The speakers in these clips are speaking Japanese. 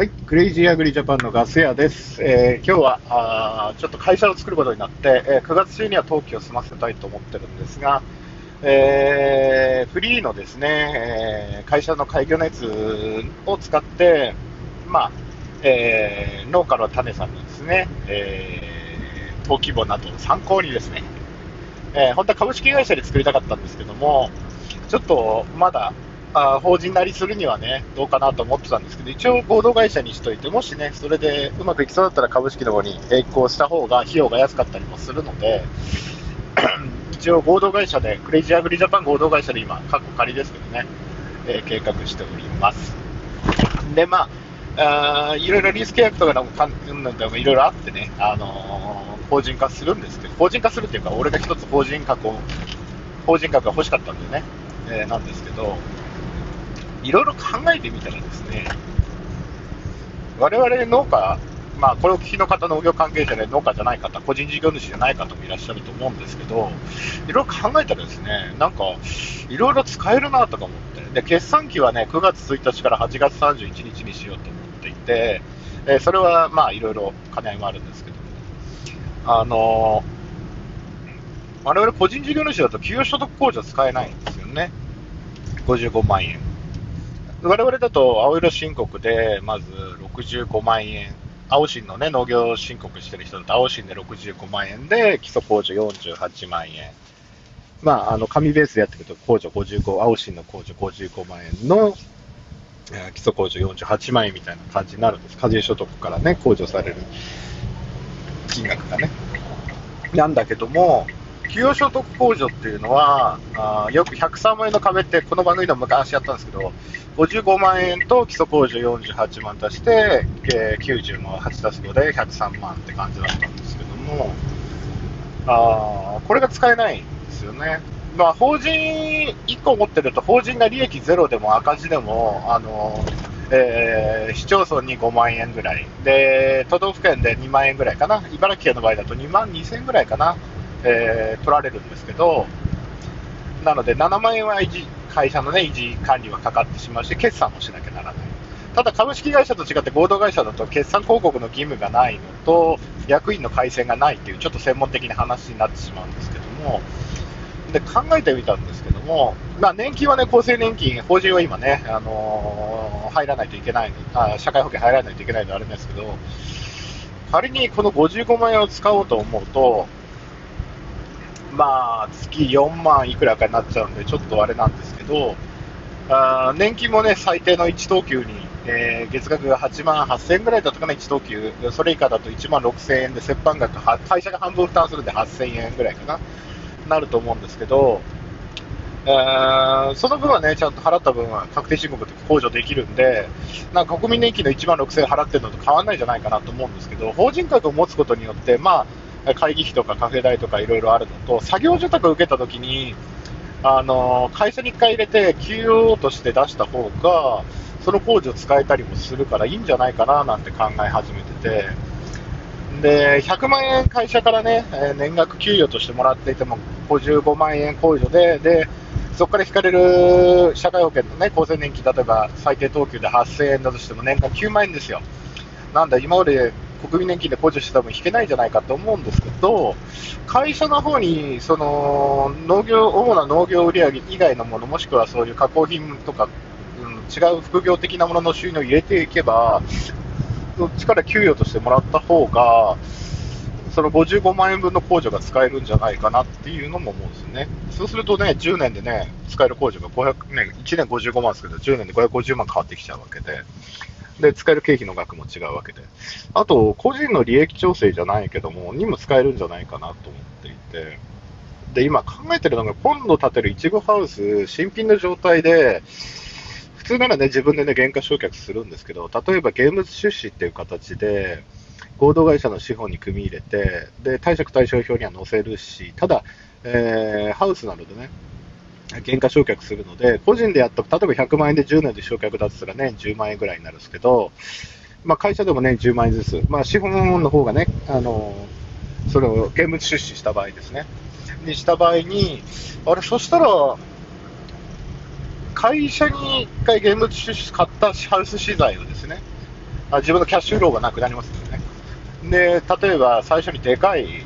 はい、クレイジーアグリジャパンのガス屋です。えー今日はあちょっと会社を作ることになって、えー9月中には登記を済ませたいと思ってるんですが、えーフリーのですね、えー会社の開業熱を使って、まあえー農家の種さんにですね、えー登記簿などを参考にですね、えー本当は株式会社で作りたかったんですけども、ちょっとまだあ法人なりするにはね、どうかなと思ってたんですけど、一応合同会社にしといて、もしね、それでうまくいきそうだったら株式の方に並行した方が費用が安かったりもするので、一応合同会社で、クレイジーアグリジャパン合同会社で今、過去仮ですけどね、えー計画しております。で、まあ、あいろいろリース契約とかの関係なんかもいろいろあってね、あのー法人化するんですけど、法人化するっていうか、俺が一つ法人格を、法人格が欲しかったんでね、えーなんですけど、いろいろ考えてみたらですね、我々農家、まあ、これを聞きの方、農業関係者で農家じゃない方、個人事業主じゃない方もいらっしゃると思うんですけど、いろいろ考えたらですね、なんか、いろいろ使えるなとか思って、で、決算期はね、9月1日から8月31日にしようと思っていて、えそれはまあ、いろいろ兼ね合いもあるんですけど、あの我々個人事業主だと給与所得控除使えないんですよね。55万円。我々だと青色申告で、まず65万円。青新のね、農業申告してる人だと青新で65万円で、基礎控除48万円。まあ、あの、紙ベースでやってると控除55、青新の控除55万円の、基礎控除48万円みたいな感じになるんです。課税所得からね、控除される金額がね。なんだけども、給与所得控除っていうのは、あよく103万円の壁って、この番組でも昔やったんですけど、55万円と基礎控除48万足して、えー90の8足す5で103万って感じだったんですけども、あこれが使えないんですよね。まあ、法人1個持ってると、法人が利益ゼロでも赤字でも、あのえー市町村に5万円ぐらい。で、都道府県で2万円ぐらいかな、茨城県の場合だと2万2000円ぐらいかな、えー取られるんですけど、なので7万円は維持会社の、ね、維持管理はかかってしまうし、決算もしなきゃならない。ただ株式会社と違って合同会社だと決算広告の義務がないのと役員の改選がないっていうちょっと専門的な話になってしまうんですけどもで考えてみたんですけども、まあ、年金はね厚生年金法人は今ね、あのー入らないといけないあ社会保険入らないといけないのはあれですけど仮にこの55万円を使おうと思うとまあ月4万いくらかになっちゃうんでちょっとあれなんですけどあ年金もね、最低の1等級に、えー月額が8万8000円ぐらいだったかな、1等級、それ以下だと1万6000円で、折半額は、会社が半分負担するんで8000円ぐらいかな、なると思うんですけど、えーその分はね、ちゃんと払った分は確定申告で控除できるんで、なんか国民年金の1万6000円払ってるのと変わらないんじゃないかなと思うんですけど、法人格を持つことによって、まあ、会議費とかカフェ代とかいろいろあるのと、作業受託受けたときに、あの会社に1回入れて、給与として出した方が、その控除使えたりもするからいいんじゃないかななんて考え始めてて、で100万円会社からね、年額給与としてもらっていても、55万円控除で、でそこから引かれる社会保険のね、厚生年金、例えば最低等級で8000円だとしても年間9万円ですよ。なんだ、今まで国民年金で控除してた分引けないんじゃないかと思うんですけど、会社の方にその農業主な農業売上以外のもの、もしくはそういう加工品とか、うん、違う副業的なものの収入を入れていけば、そっちから給与としてもらった方が、その55万円分の控除が使えるんじゃないかなっていうのも思うんですよね。そうするとね、10年でね、使える控除が500、ね、1年55万ですけど、10年で550万変わってきちゃうわけで、で、使える経費の額も違うわけで。あと、個人の利益調整じゃないけども、にも使えるんじゃないかなと思っていて、で、今考えてるのが、今度建てるいちごハウス、新品の状態で、普通ならね、自分でね、原価償却するんですけど、例えば現物出資っていう形で、合同会社の資本に組み入れて、で、貸借対照表には載せるし、ただ、えーハウスなのでね、原価償却するので、個人でやった、例えば100万円で10年で償却だとしたら年10万円ぐらいになるんですけど、まあ、会社でも年10万円ずつ、まあ、資本の方がね、あのそれを現物出資した場合ですね、にした場合に、あれ、そしたら、会社に1回現物出資買ったハウス資材をですね、あ自分のキャッシュフローがなくなりますよね。で、例えば最初にでかい、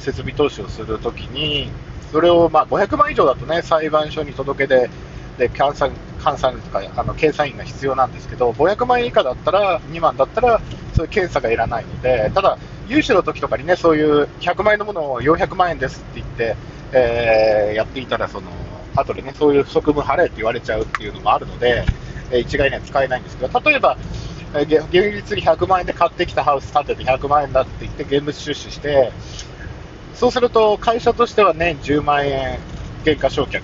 設備投資をするときに、それをまあ500万以上だとね、裁判所に届け出、で、換算、換算とか、あの、計算員が必要なんですけど、500万円以下だったら、2万だったら、そういう検査がいらないので、ただ、融資の時とかにね、そういう100万円のものを400万円ですって言って、えー、やっていたら、その、後でね、そういう不足分払えって言われちゃうっていうのもあるので、えー、一概には使えないんですけど、例えば、えー、現実に100万円で買ってきたハウス建てて100万円だって言って現物出資して、そうすると会社としては年10万円減価償却、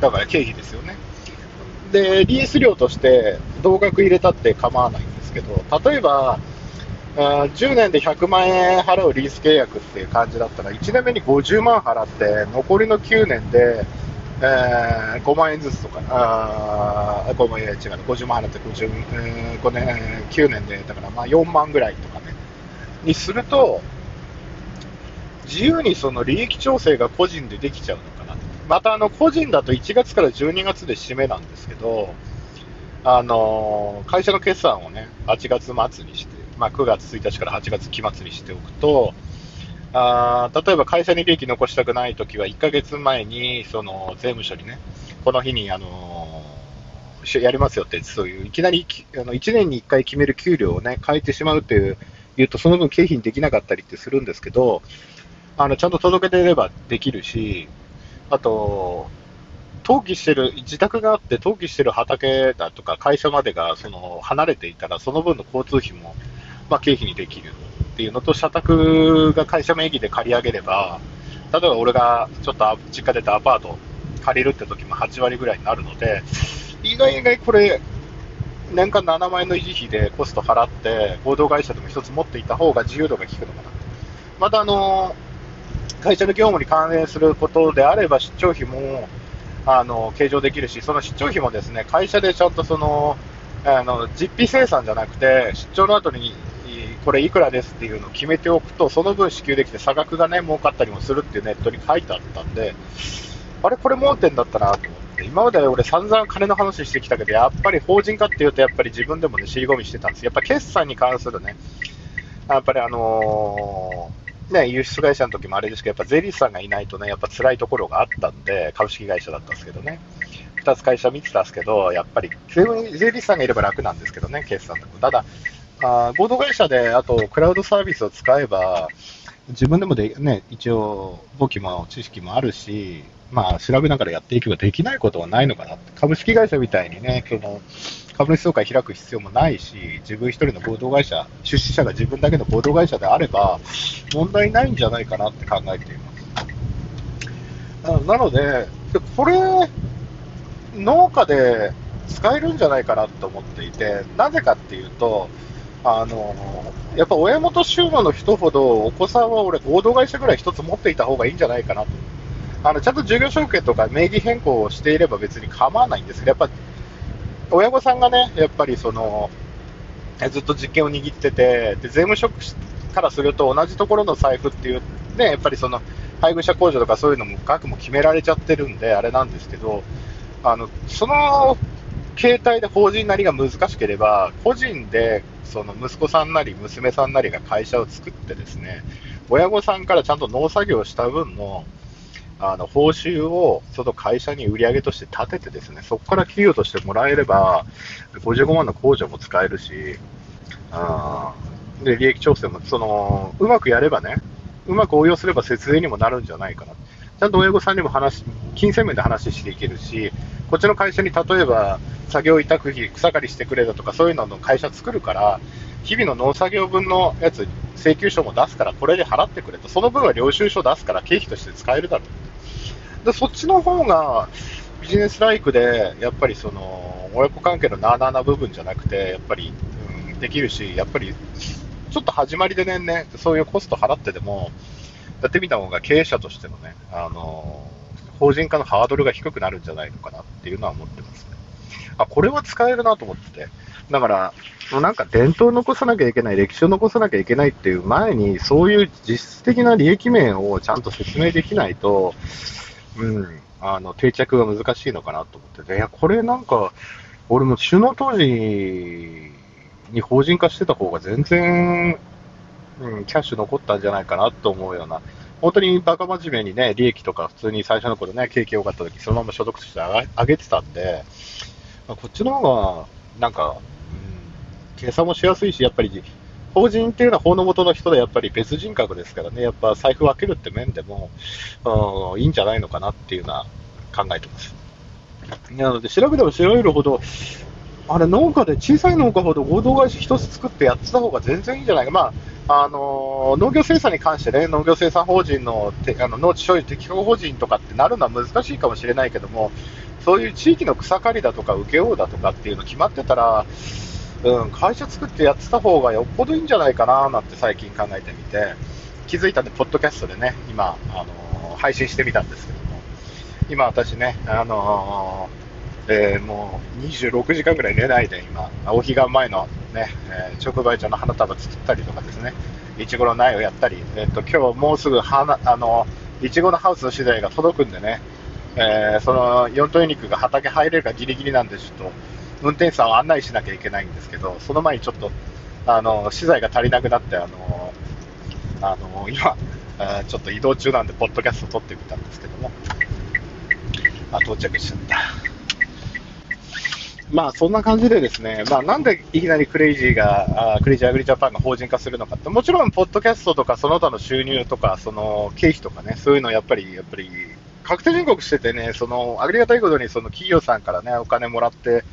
だから経費ですよね。で、リース料として同額入れたって構わないんですけど、例えば、10年で100万円払うリース契約っていう感じだったら、1年目に50万払って、残りの9年で、えー、5万円ずつとか、あ5万円違う、50万払って50、えー、5年、9年で、だからまあ4万ぐらいとかね、にすると、自由にその利益調整が個人でできちゃうのかな。またあの個人だと1月から12月で締めなんですけど、あの会社の決算をね、8月末にして、まあ、9月1日から8月期末にしておくと、あ例えば会社に利益残したくないときは、1ヶ月前にその税務署にね、この日に、あのやりますよって、そういういきなりあの1年に1回決める給料をね、変えてしまうっていう、言うと、その分経費にできなかったりってするんですけど、あのちゃんと届けてればできるし、あと、登記してる、自宅があって登記してる畑だとか会社までがその離れていたら、その分の交通費も、まあ、経費にできるっていうのと、社宅が会社名義で借り上げれば、例えば俺がちょっと実家出たアパート借りるって時も8割ぐらいになるので、意外意外これ、年間7万円の維持費でコスト払って、合同会社でも一つ持っていた方が自由度が効くのかな。またあの会社の業務に関連することであれば、出張費もあの計上できるし、その出張費もですね会社でちゃんとそのあの実費生産じゃなくて、出張の後にこれいくらですっていうのを決めておくと、その分支給できて、差額がね儲かったりもするっていうネットに書いてあったんで、あれ、これ盲点だったなと思って、今まで俺、散々金の話してきたけど、やっぱり法人化っていうと、やっぱり自分でもね尻込みしてたんです。やっぱ決算に関するね、やっぱりあのーね、輸出会社の時もあれですけど、やっぱ税理士さんがいないとね、やっぱ辛いところがあったんで、株式会社だったんですけどね、2つ会社見てたんですけど、やっぱり税理士さんがいれば楽なんですけどね、決算とか。ただ、あ合同会社で、あとクラウドサービスを使えば、自分でもで、ね、一応、簿記も知識もあるし、まあ、調べながらやっていけばできないことはないのかな株式会社みたいにね、その株主総会開く必要もないし、自分一人の合同会社、出資者が自分だけの合同会社であれば、問題ないんじゃないかなって考えています。なので、これ、農家で使えるんじゃないかなと思っていて、なぜかっていうと、あのやっぱ親元収入の人ほど、お子さんは俺、合同会社ぐらい一つ持っていた方がいいんじゃないかなと。あのちゃんと事業承継とか名義変更をしていれば別に構わないんですけど、やっぱ親御さんがね、やっぱりその、ずっと実権を握ってて、で税務署からすると同じところの財布っていう、ね、やっぱりその配偶者控除とかそういうのも額も決められちゃってるんで、あれなんですけど、あのその携帯で法人なりが難しければ、個人でその息子さんなり娘さんなりが会社を作ってですね、親御さんからちゃんと農作業した分のあの報酬をその会社に売り上げとして立ててですね、そこから給与としてもらえれば、55万の控除も使えるし、あで利益調整もそのうまくやればね、うまく応用すれば節税にもなるんじゃないかな。ちゃんと親御さんにも話、金銭面で話していけるし、こっちの会社に例えば作業委託費、草刈りしてくれだとかそういうのの会社作るから、日々の農作業分のやつ、請求書も出すから、これで払ってくれと、その分は領収書出すから経費として使えるだろう。でそっちの方がビジネスライクで、やっぱりその親子関係のなあなあな部分じゃなくて、やっぱり、うん、できるし、やっぱりちょっと始まりでね、ねそういうコスト払ってでも、やってみた方が経営者としてのね、あの法人化のハードルが低くなるんじゃないのかなっていうのは思ってますね。あ、これは使えるなと思ってて。だから、なんか伝統を残さなきゃいけない、歴史を残さなきゃいけないっていう前に、そういう実質的な利益面をちゃんと説明できないと、うん、あの、定着が難しいのかなと思ってて、いや、これなんか、俺も首脳当時に法人化してた方が全然、うん、キャッシュ残ったんじゃないかなと思うような、本当にバカ真面目にね、利益とか普通に最初の頃ね、景気良かった時そのまま所得として上げてたんで、まあ、こっちの方が、なんか、うん、計算もしやすいし、やっぱり、法人っていうのは法の元の人でやっぱり別人格ですからね、やっぱ財布分けるって面でも、うん、いいんじゃないのかなっていうのは考えてます。なので、調べれば調べるほど、あれ、農家で小さい農家ほど合同会社一つ作ってやってた方が全然いいんじゃないか、まああの農業生産に関してね、農業生産法人のてあの農地所有適合法人とかってなるのは難しいかもしれないけども、そういう地域の草刈りだとか請け負うだとかっていうの決まってたら、うん、会社作ってやってた方がよっぽどいいんじゃないかななんて最近考えてみて、気づいたんで、ポッドキャストでね、今、あの配信してみたんですけども、今私ね、あのえー、もう26時間ぐらい寝ないで今、お彼岸前のね、え、直売所の花束作ったりとかですね、いちごの苗をやったり、えっ、と、今日もうすぐ花、あの、いちごのハウスの資材が届くんでね、えー、その4トン肉が畑入れるかギリギリなんで、ちょっと、運転手さんを案内しなきゃいけないんですけど、その前にちょっと、あの、資材が足りなくなって、あの、あの、今、ちょっと移動中なんで、ポッドキャスト撮ってみたんですけども、あ、到着しちゃった。まあそんな感じでですね、まあなんでいきなりクレイジーが、あクレイジーアグリジャパンが法人化するのかって、もちろんポッドキャストとかその他の収入とか、その経費とかね、そういうのやっぱり、やっぱり、確定申告しててね、そのありがたいことにその企業さんからね、お金もらって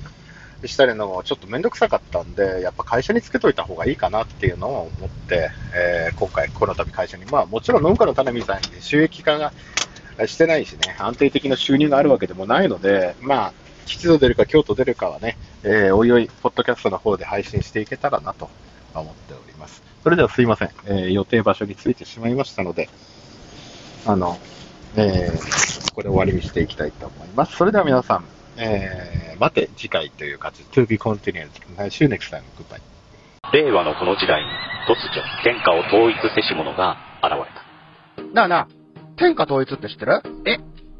したりのもちょっとめんどくさかったんで、やっぱ会社につけといた方がいいかなっていうのを思って、えー、今回この度会社に、まあもちろん農家の種みたいに収益化がしてないしね、安定的な収入があるわけでもないので、まあ、吉と出るか京都出るかはね、えー、おいおい、ポッドキャストの方で配信していけたらなと思っております。それではすいません。えー、予定場所に着いてしまいましたので、あの、えー、ここで終わりにしていきたいと思います。それでは皆さん、えー、待て、次回という感じ、to be continued. 来週 next time. Goodbye. 令和のこの時代に突如、天下を統一せし者が現れた。なあなあ、天下統一って知ってる？え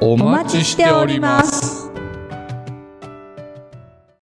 お待ちしております。